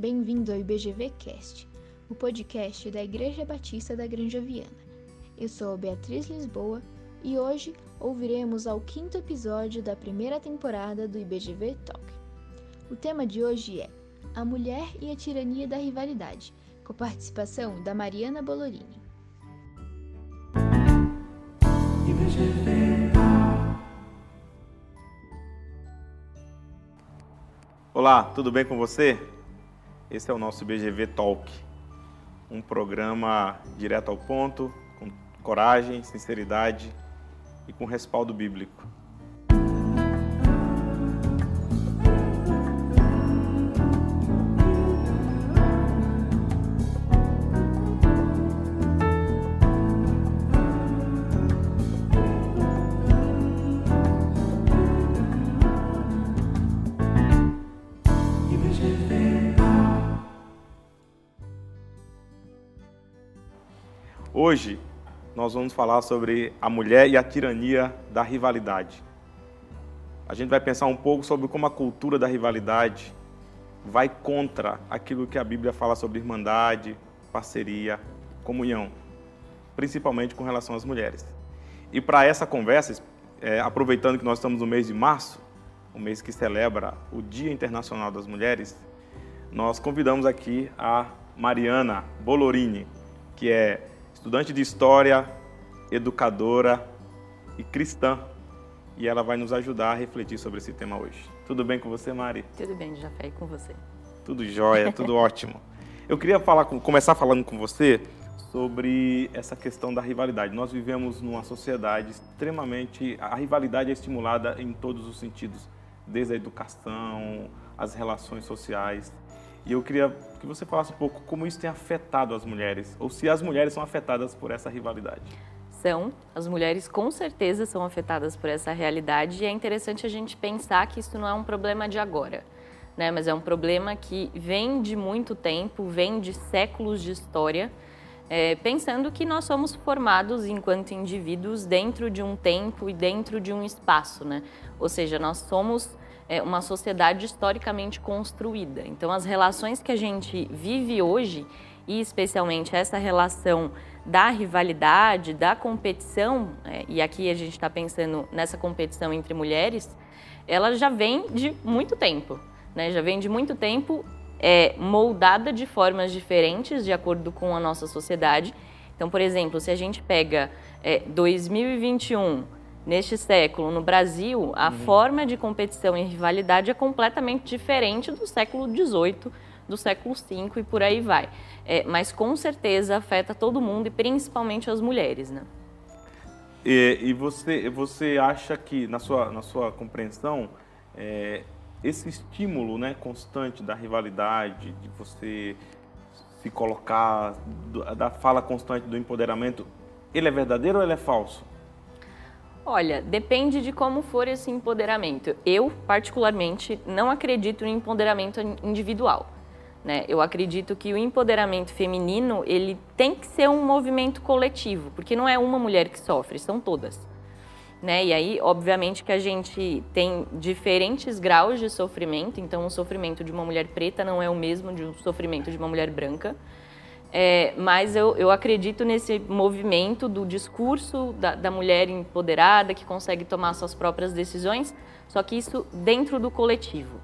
Bem-vindo ao IBGV Cast, o podcast da Igreja Batista da Granja Viana. Eu sou Beatriz Lisboa e hoje ouviremos ao quinto episódio da primeira temporada do IBGV Talk. O tema de hoje é A Mulher e a Tirania da Rivalidade, com participação da Mariana Bolorini. Olá, tudo bem com você? Esse é o nosso BGV Talk, um programa direto ao ponto, com coragem, sinceridade e com respaldo bíblico. Hoje nós vamos falar sobre a mulher e a tirania da rivalidade. A gente vai pensar um pouco sobre como a cultura da rivalidade vai contra aquilo que a Bíblia fala sobre irmandade, parceria, comunhão, principalmente com relação às mulheres. E para essa conversa, é, aproveitando que nós estamos no mês de março, o mês que celebra o Dia Internacional das Mulheres, nós convidamos aqui a Mariana Bolorini, que é estudante de história, educadora e cristã. E ela vai nos ajudar a refletir sobre esse tema hoje. Tudo bem com você, Mari? Tudo bem, Jafé, e com você? Tudo jóia, tudo ótimo. Eu queria falar, começar falando com você sobre essa questão da rivalidade. Nós vivemos numa sociedade extremamente. A rivalidade é estimulada em todos os sentidos, desde a educação, as relações sociais. E eu queria que você falasse um pouco como isso tem afetado as mulheres, ou se as mulheres são afetadas por essa rivalidade. São, as mulheres com certeza são afetadas por essa realidade e é interessante a gente pensar que isso não é um problema de agora, né? mas é um problema que vem de muito tempo, vem de séculos de história, é, pensando que nós somos formados enquanto indivíduos dentro de um tempo e dentro de um espaço, né? ou seja, nós somos é, uma sociedade historicamente construída. Então, as relações que a gente vive hoje, e especialmente essa relação da rivalidade, da competição, é, e aqui a gente está pensando nessa competição entre mulheres, ela já vem de muito tempo, né? já vem de muito tempo é, moldada de formas diferentes de acordo com a nossa sociedade. Então, por exemplo, se a gente pega é, 2021 neste século, no Brasil, a uhum. forma de competição e rivalidade é completamente diferente do século XVIII, do século V e por aí vai. É, mas com certeza afeta todo mundo e principalmente as mulheres, né? E, e você, você acha que, na sua, na sua compreensão, é, esse estímulo né, constante da rivalidade, de você se colocar, da fala constante do empoderamento, ele é verdadeiro ou ele é falso? Olha, depende de como for esse empoderamento. Eu, particularmente, não acredito no empoderamento individual. Né? Eu acredito que o empoderamento feminino ele tem que ser um movimento coletivo, porque não é uma mulher que sofre, são todas. Né? E aí, obviamente, que a gente tem diferentes graus de sofrimento. Então, o sofrimento de uma mulher preta não é o mesmo de um sofrimento de uma mulher branca. É, mas eu, eu, acredito nesse movimento do discurso da, da, mulher empoderada que consegue tomar suas próprias decisões, só que isso dentro do coletivo.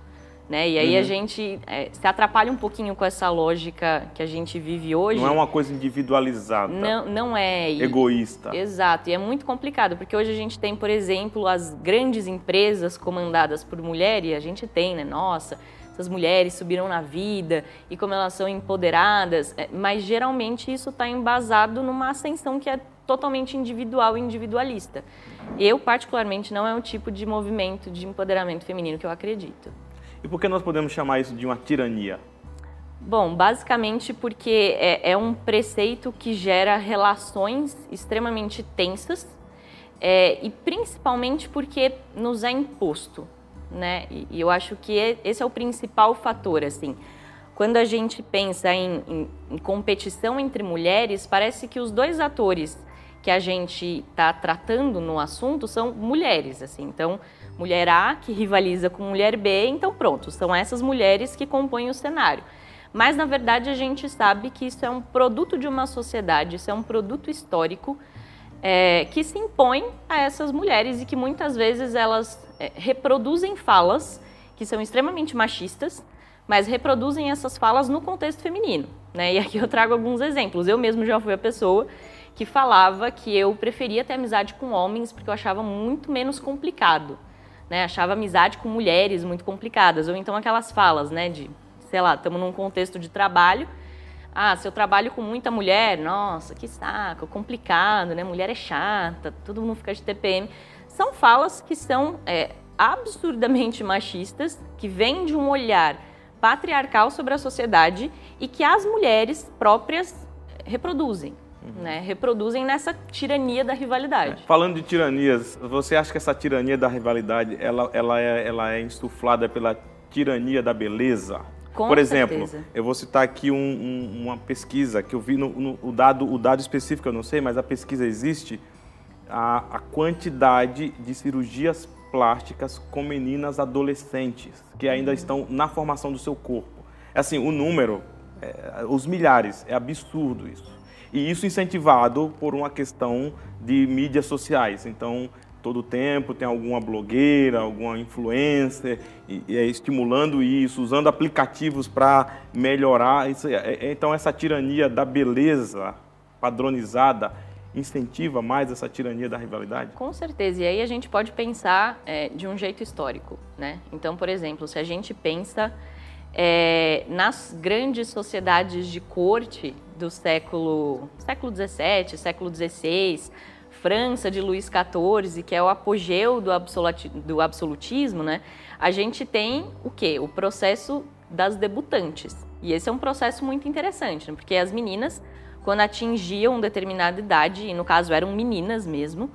Né? E aí uhum. a gente é, se atrapalha um pouquinho com essa lógica que a gente vive hoje. Não é uma coisa individualizada. Não, não é. Egoísta. Exato. E é muito complicado, porque hoje a gente tem, por exemplo, as grandes empresas comandadas por mulheres, e a gente tem, né? Nossa, essas mulheres subiram na vida e como elas são empoderadas, é, mas geralmente isso está embasado numa ascensão que é totalmente individual e individualista. Eu, particularmente, não é o tipo de movimento de empoderamento feminino que eu acredito. E por que nós podemos chamar isso de uma tirania? Bom, basicamente porque é, é um preceito que gera relações extremamente tensas é, e principalmente porque nos é imposto né? E, e eu acho que esse é o principal fator, assim. Quando a gente pensa em, em, em competição entre mulheres, parece que os dois atores que a gente está tratando no assunto são mulheres, assim. Então, mulher A que rivaliza com mulher B, então pronto, são essas mulheres que compõem o cenário. mas na verdade a gente sabe que isso é um produto de uma sociedade, isso é um produto histórico é, que se impõe a essas mulheres e que muitas vezes elas é, reproduzem falas que são extremamente machistas, mas reproduzem essas falas no contexto feminino. Né? E aqui eu trago alguns exemplos. Eu mesmo já fui a pessoa que falava que eu preferia ter amizade com homens porque eu achava muito menos complicado. Né? Achava amizade com mulheres muito complicadas. Ou então aquelas falas, né, de, sei lá, estamos num contexto de trabalho. Ah, se eu trabalho com muita mulher, nossa, que saco, complicado, né? Mulher é chata, todo mundo fica de TPM. São falas que são é, absurdamente machistas, que vêm de um olhar patriarcal sobre a sociedade e que as mulheres próprias reproduzem. Uhum. Né, reproduzem nessa tirania da rivalidade. É. Falando de tiranias, você acha que essa tirania da rivalidade ela, ela, é, ela é insuflada pela tirania da beleza? Com Por exemplo, certeza. eu vou citar aqui um, um, uma pesquisa que eu vi no, no, o, dado, o dado específico, eu não sei, mas a pesquisa existe, a, a quantidade de cirurgias plásticas com meninas adolescentes que ainda estão na formação do seu corpo. É assim, o número, é, os milhares, é absurdo isso. E isso incentivado por uma questão de mídias sociais. Então, todo tempo tem alguma blogueira, alguma influencer, e, e é estimulando isso, usando aplicativos para melhorar. Isso, é, é, então, essa tirania da beleza padronizada incentiva mais essa tirania da rivalidade? Com certeza. E aí a gente pode pensar é, de um jeito histórico, né? Então, por exemplo, se a gente pensa é, nas grandes sociedades de corte do século século 17, século 16, França de Luís XIV, que é o apogeu do, do absolutismo, né? A gente tem o quê? O processo das debutantes. E esse é um processo muito interessante, né? porque as meninas quando atingiam determinada idade, e no caso eram meninas mesmo,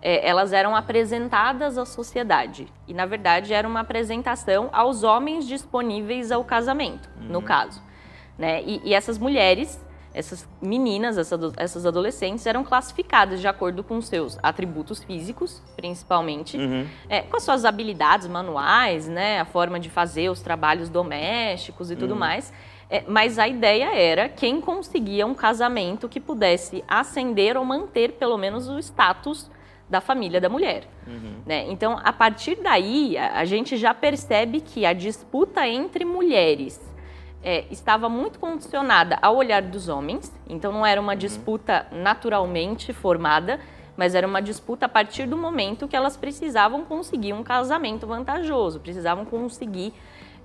é, elas eram apresentadas à sociedade. E, na verdade, era uma apresentação aos homens disponíveis ao casamento, uhum. no caso. Né? E, e, essas mulheres, essas meninas, essas adolescentes, eram classificadas de acordo com seus atributos físicos, principalmente, uhum. é, com as suas habilidades manuais, né? a forma de fazer os trabalhos domésticos e tudo uhum. mais é, mas a ideia era quem conseguia um casamento que pudesse ascender ou manter pelo menos o status da família da mulher. Uhum. Né? Então, a partir daí, a, a, gente já percebe que a disputa entre mulheres é, estava muito condicionada ao olhar dos homens, então não era uma uhum. disputa naturalmente formada, mas era uma disputa a partir do momento que elas precisavam conseguir um casamento vantajoso, precisavam conseguir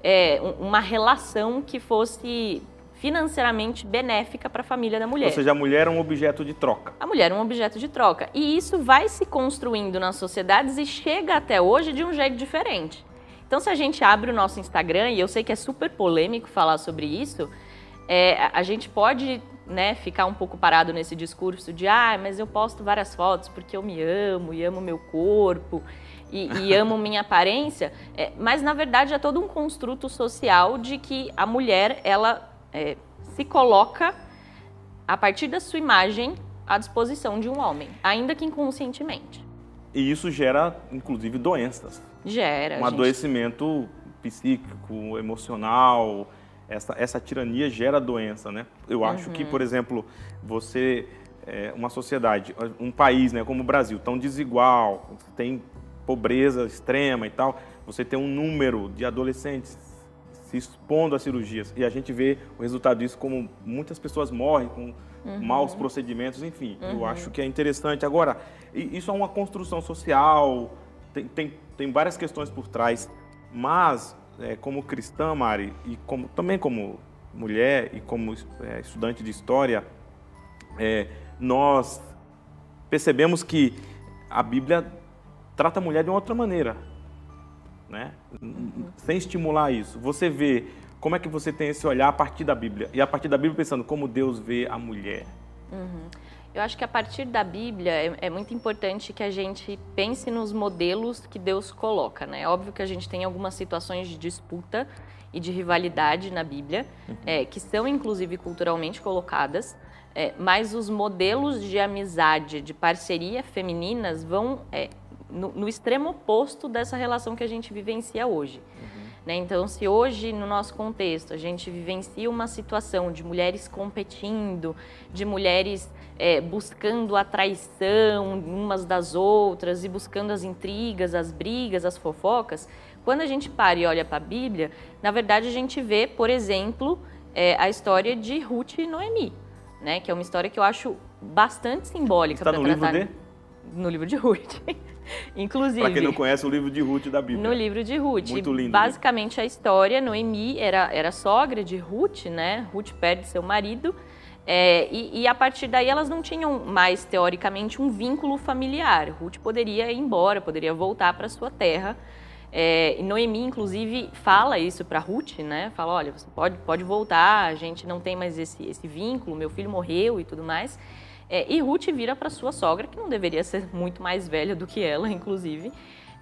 é, uma relação que fosse financeiramente benéfica para a família da mulher. Ou seja, a mulher é um objeto de troca. A mulher é um objeto de troca. E isso vai se construindo nas sociedades e chega até hoje de um jeito diferente. Então, se a gente abre o nosso Instagram, e eu sei que é super polêmico falar sobre isso, é, a gente pode né, ficar um pouco parado nesse discurso de ah, mas eu posto várias fotos porque eu me amo e amo meu corpo e, e amo minha aparência, é, mas na verdade é todo um construto social de que a mulher ela é, se coloca a partir da sua imagem à disposição de um homem, ainda que inconscientemente. E isso gera, inclusive, doenças. Gera. Um gente... adoecimento psíquico, emocional. Essa, essa tirania gera doença, né? Eu acho uhum. que, por exemplo, você, é, uma sociedade, um país, né, como o Brasil, tão desigual, tem pobreza extrema e tal, você tem um número de adolescentes se expondo a cirurgias. E a gente vê o resultado disso como muitas pessoas morrem com uhum. maus procedimentos, enfim. Uhum. Eu acho que é interessante. Agora, isso é uma construção social, tem, tem, tem várias questões por trás, mas é, como cristã, Mari, e como, também como mulher e como é, estudante de história, é, nós percebemos que a Bíblia trata a mulher de uma outra maneira, né? Uhum. Sem estimular isso. Você vê como é que você tem esse olhar a partir da Bíblia e a partir da Bíblia pensando como Deus vê a mulher. Uhum. Eu acho que a partir da Bíblia é, é, muito importante que a gente pense nos modelos que Deus coloca, né? É óbvio que a gente tem algumas situações de disputa e de rivalidade na Bíblia, uhum. é, que são inclusive culturalmente colocadas, é, mas os modelos de amizade, de parceria femininas vão é, no, no, extremo oposto dessa relação que a gente vivencia hoje. Uhum. Né? Então, se hoje, no nosso contexto, a gente vivencia uma situação de mulheres competindo, de mulheres é, buscando a traição umas das outras e buscando as intrigas, as brigas, as fofocas, quando a gente para e olha para a Bíblia, na verdade a gente vê, por exemplo, é, a história de Ruth e Noemi, né? que é uma história que eu acho bastante simbólica para tratar. Livro de? No livro de Ruth. Inclusive. Para quem não conhece o livro de Ruth da Bíblia. No livro de Ruth. Muito lindo. Basicamente a história, Noemi era, era sogra de Ruth, né? Ruth perde seu marido. É, e, e, a partir daí elas não tinham mais, teoricamente, um vínculo familiar. Ruth poderia ir embora, poderia voltar para sua terra. É, e Noemi, inclusive, fala isso para Ruth, né? Fala, olha, você pode, pode voltar, a gente não tem mais esse, esse vínculo, meu filho morreu e tudo mais. É, e Ruth vira para sua sogra, que não deveria ser muito mais velha do que ela, inclusive,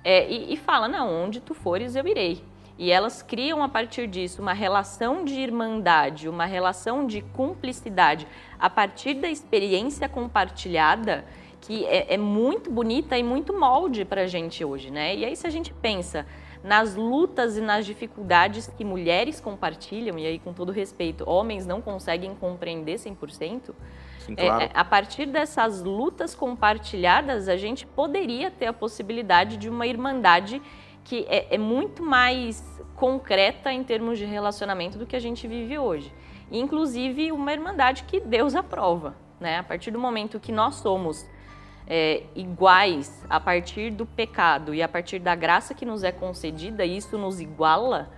é, e, e fala: Não, onde tu fores, eu irei. E elas criam a partir disso uma relação de irmandade, uma relação de cumplicidade, a partir da experiência compartilhada, que é, é muito bonita e muito molde para a gente hoje, né? E aí, se a gente pensa nas lutas e nas dificuldades que mulheres compartilham, e aí, com todo respeito, homens não conseguem compreender 100%, Sim, é, claro. É, a partir dessas lutas compartilhadas, a gente poderia ter a possibilidade de uma irmandade que é, é muito mais concreta em termos de relacionamento do que a gente vive hoje. Inclusive, uma irmandade que Deus aprova. Né? A partir do momento que nós somos é, iguais a partir do pecado e a partir da graça que nos é concedida, isso nos iguala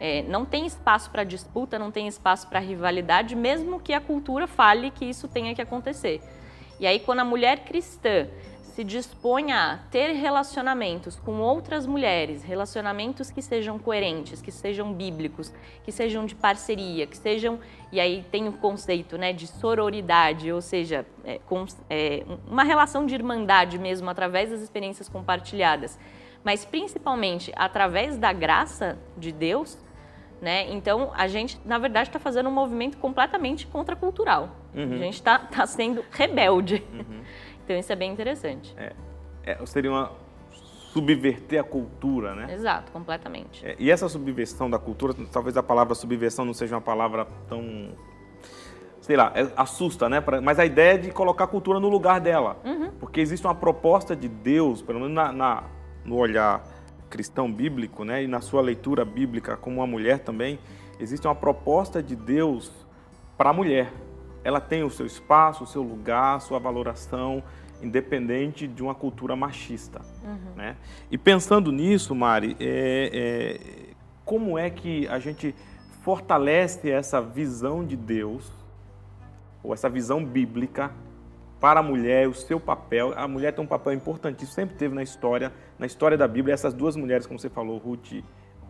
é, não tem espaço para disputa, não tem espaço para rivalidade, mesmo que a cultura fale que isso tenha que acontecer. E aí, quando a mulher cristã se dispõe a ter relacionamentos com outras mulheres, relacionamentos que sejam coerentes, que sejam bíblicos, que sejam de parceria, que sejam e aí tem o conceito né, de sororidade, ou seja, é, com, é, uma relação de irmandade mesmo através das experiências compartilhadas, mas principalmente através da graça de Deus, né? Então, a gente, na verdade, está fazendo um movimento completamente contracultural. Uhum. A gente está tá sendo rebelde. Uhum. Então, isso é bem interessante. É, é, seria uma subverter a cultura, né? Exato, completamente. É, e essa subversão da cultura, talvez a palavra subversão não seja uma palavra tão sei lá, é, assusta, né? Mas a ideia é de colocar a cultura no lugar dela. Uhum. Porque existe uma proposta de Deus, pelo menos na, na, no olhar cristão bíblico, né, e na sua leitura bíblica como uma mulher também, existe uma proposta de Deus para a mulher. Ela tem o seu espaço, o seu lugar, a sua valoração, independente de uma cultura machista. Uhum. Né? E pensando nisso, Mari, é, é, como é que a gente fortalece essa visão de Deus, ou essa visão bíblica, para a mulher, o seu papel. A mulher tem um papel importantíssimo, sempre teve na história, na história da Bíblia. Essas duas mulheres, como você falou, Ruth,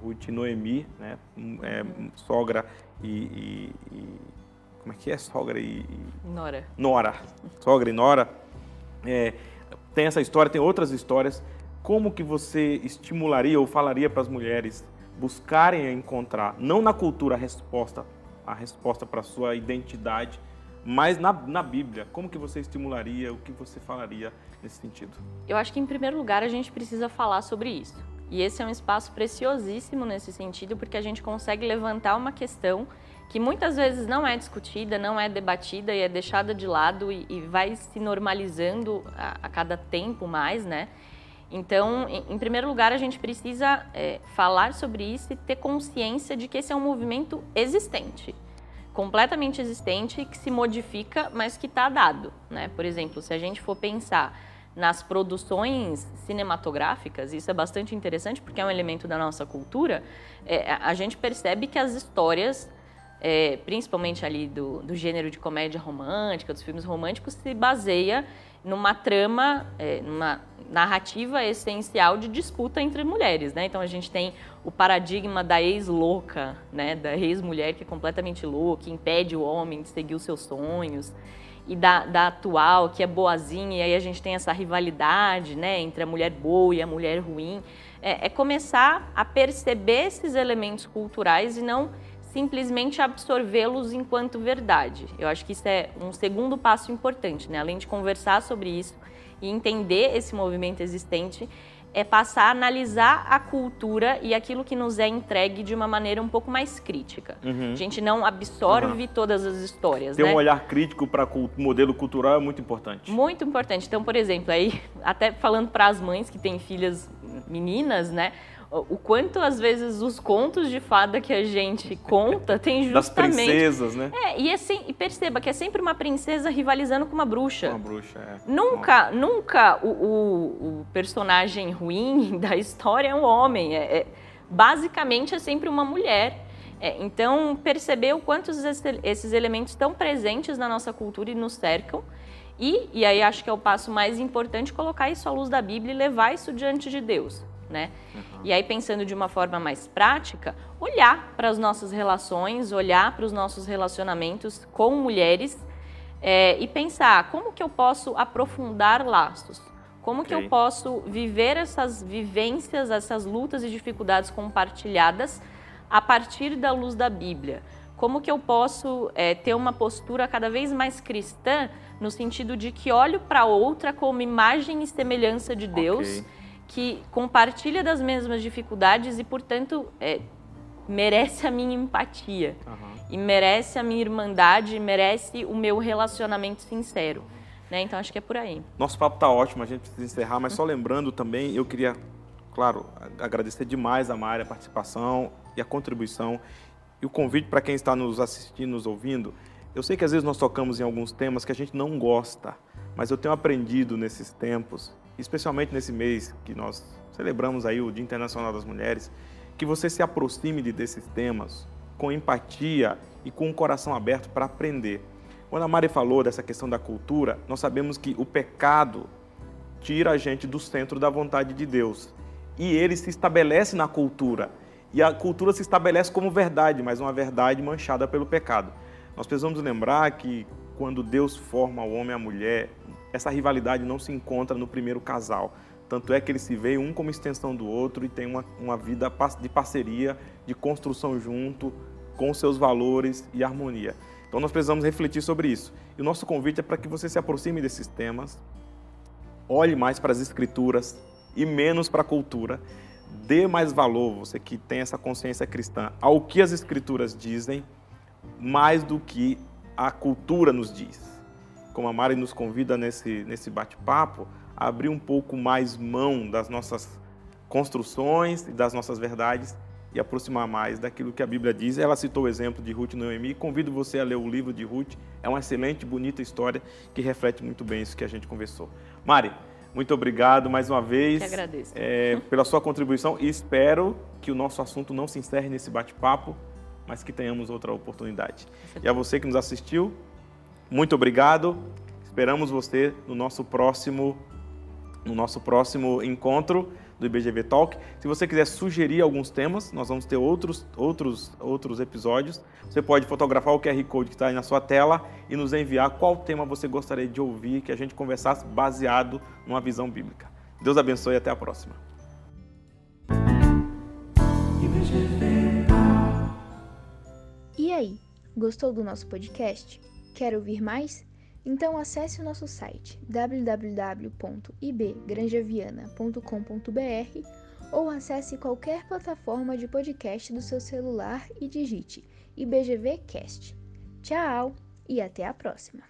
Ruth e Noemi, né? É, sogra e, e, e, Como é que é? Sogra e. Nora. Nora. Sogra e Nora. É, tem essa história, tem outras histórias. Como que você estimularia ou falaria para as mulheres buscarem encontrar, não na cultura, a resposta, a resposta para a sua identidade, mas na, na Bíblia, como que você estimularia, o que você falaria nesse sentido? Eu acho que, em primeiro lugar, a gente precisa falar sobre isso. E esse é um espaço preciosíssimo nesse sentido, porque a gente consegue levantar uma questão que muitas vezes não é discutida, não é debatida e é deixada de lado e, e vai se normalizando a, a, cada tempo mais, né? Então, em, em primeiro lugar, a gente precisa é, falar sobre isso e ter consciência de que esse é um movimento existente completamente existente que se modifica, mas que está dado. Né? Por exemplo, se a gente for pensar nas produções cinematográficas, isso é bastante interessante porque é um elemento da nossa cultura, é, a gente percebe que as histórias, é, principalmente ali do, do gênero de comédia romântica, dos filmes românticos, se baseia numa trama, é, numa narrativa essencial de disputa entre mulheres, né? Então a gente tem o paradigma da ex-louca, né? Da ex-mulher que é completamente louca, que impede o homem de seguir os seus sonhos, e da, da atual que é boazinha, e aí a gente tem essa rivalidade, né? Entre a mulher boa e a mulher ruim. É, é começar a perceber esses elementos culturais e não simplesmente absorvê-los enquanto verdade. Eu acho que isso é um segundo passo importante, né? Além de conversar sobre isso e entender esse movimento existente, é passar a analisar a cultura e aquilo que nos é entregue de uma maneira um pouco mais crítica. Uhum. A gente não absorve uhum. todas as histórias. Ter né? um olhar crítico para o modelo cultural é muito importante. Muito importante. Então, por exemplo, aí até falando para as mães que têm filhas meninas, né? O quanto às vezes os contos de fada que a gente conta tem justamente das princesas, né? É, e, assim, e perceba que é sempre uma princesa rivalizando com uma bruxa. Uma bruxa, é. Nunca, nunca o, o, o personagem ruim da história é um homem. É, é basicamente é sempre uma mulher. É, então, perceber o quanto esses elementos estão presentes na nossa cultura e nos cercam. E, e aí acho que é o passo mais importante, colocar isso à luz da Bíblia e levar isso diante de Deus né? Uhum. E aí pensando de uma forma mais prática, olhar para as nossas relações, olhar para os nossos relacionamentos com mulheres é, e pensar como que eu posso aprofundar laços, como okay. que eu posso viver essas vivências, essas lutas e dificuldades compartilhadas a partir da luz da Bíblia. Como que eu posso é, ter uma postura cada vez mais cristã, no sentido de que olho para outra como imagem e semelhança de Deus okay que compartilha das mesmas dificuldades e, portanto, é, merece a minha empatia. Uhum. E merece a minha irmandade, merece o meu relacionamento sincero. Né? Então, acho que é por aí. Nosso papo está ótimo, a gente precisa encerrar, mas só lembrando também, eu queria, claro, agradecer demais a Mari, a participação e a contribuição. E o convite para quem está nos assistindo, nos ouvindo. Eu sei que às vezes nós tocamos em alguns temas que a gente não gosta, mas eu tenho aprendido nesses tempos especialmente nesse mês que nós celebramos aí o Dia Internacional das Mulheres, que você se aproxime de desses temas com empatia e com um coração aberto para aprender. Quando a Mari falou dessa questão da cultura, nós sabemos que o pecado tira a gente do centro da vontade de Deus. E ele se estabelece na cultura. E a cultura se estabelece como verdade, mas uma verdade manchada pelo pecado. Nós precisamos lembrar que quando Deus forma o homem e a mulher, essa rivalidade não se encontra no primeiro casal. Tanto é que eles se veem um como extensão do outro e tem uma, uma vida de parceria, de construção junto, com seus valores e harmonia. Então nós precisamos refletir sobre isso. E o nosso convite é para que você se aproxime desses temas, olhe mais para as escrituras e menos para a cultura. Dê mais valor, você que tem essa consciência cristã, ao que as escrituras dizem, mais do que a cultura nos diz como a Mari nos convida nesse, nesse bate-papo, a abrir um pouco mais mão das nossas construções e das nossas verdades e aproximar mais daquilo que a Bíblia diz. Ela citou o exemplo de Ruth e Noemi. Convido você a ler o livro de Ruth. É uma excelente, bonita história que reflete muito bem isso que a gente conversou. Mari, muito obrigado mais uma vez é, pela sua contribuição e espero que o nosso assunto não se encerre nesse bate-papo, mas que tenhamos outra oportunidade. E a você que nos assistiu, muito obrigado. Esperamos você no nosso próximo no nosso próximo encontro do IBGV Talk. Se você quiser sugerir alguns temas, nós vamos ter outros, outros, outros episódios. Você pode fotografar o QR Code que está aí na sua tela e nos enviar qual tema você gostaria de ouvir, que a gente conversasse baseado numa visão bíblica. Deus abençoe e até a próxima. E aí, gostou do nosso podcast? Quer ouvir mais? Então acesse o nosso site www.ibgranjaviana.com.br ou acesse qualquer plataforma de podcast do seu celular e digite IBGVcast. Tchau e até a próxima!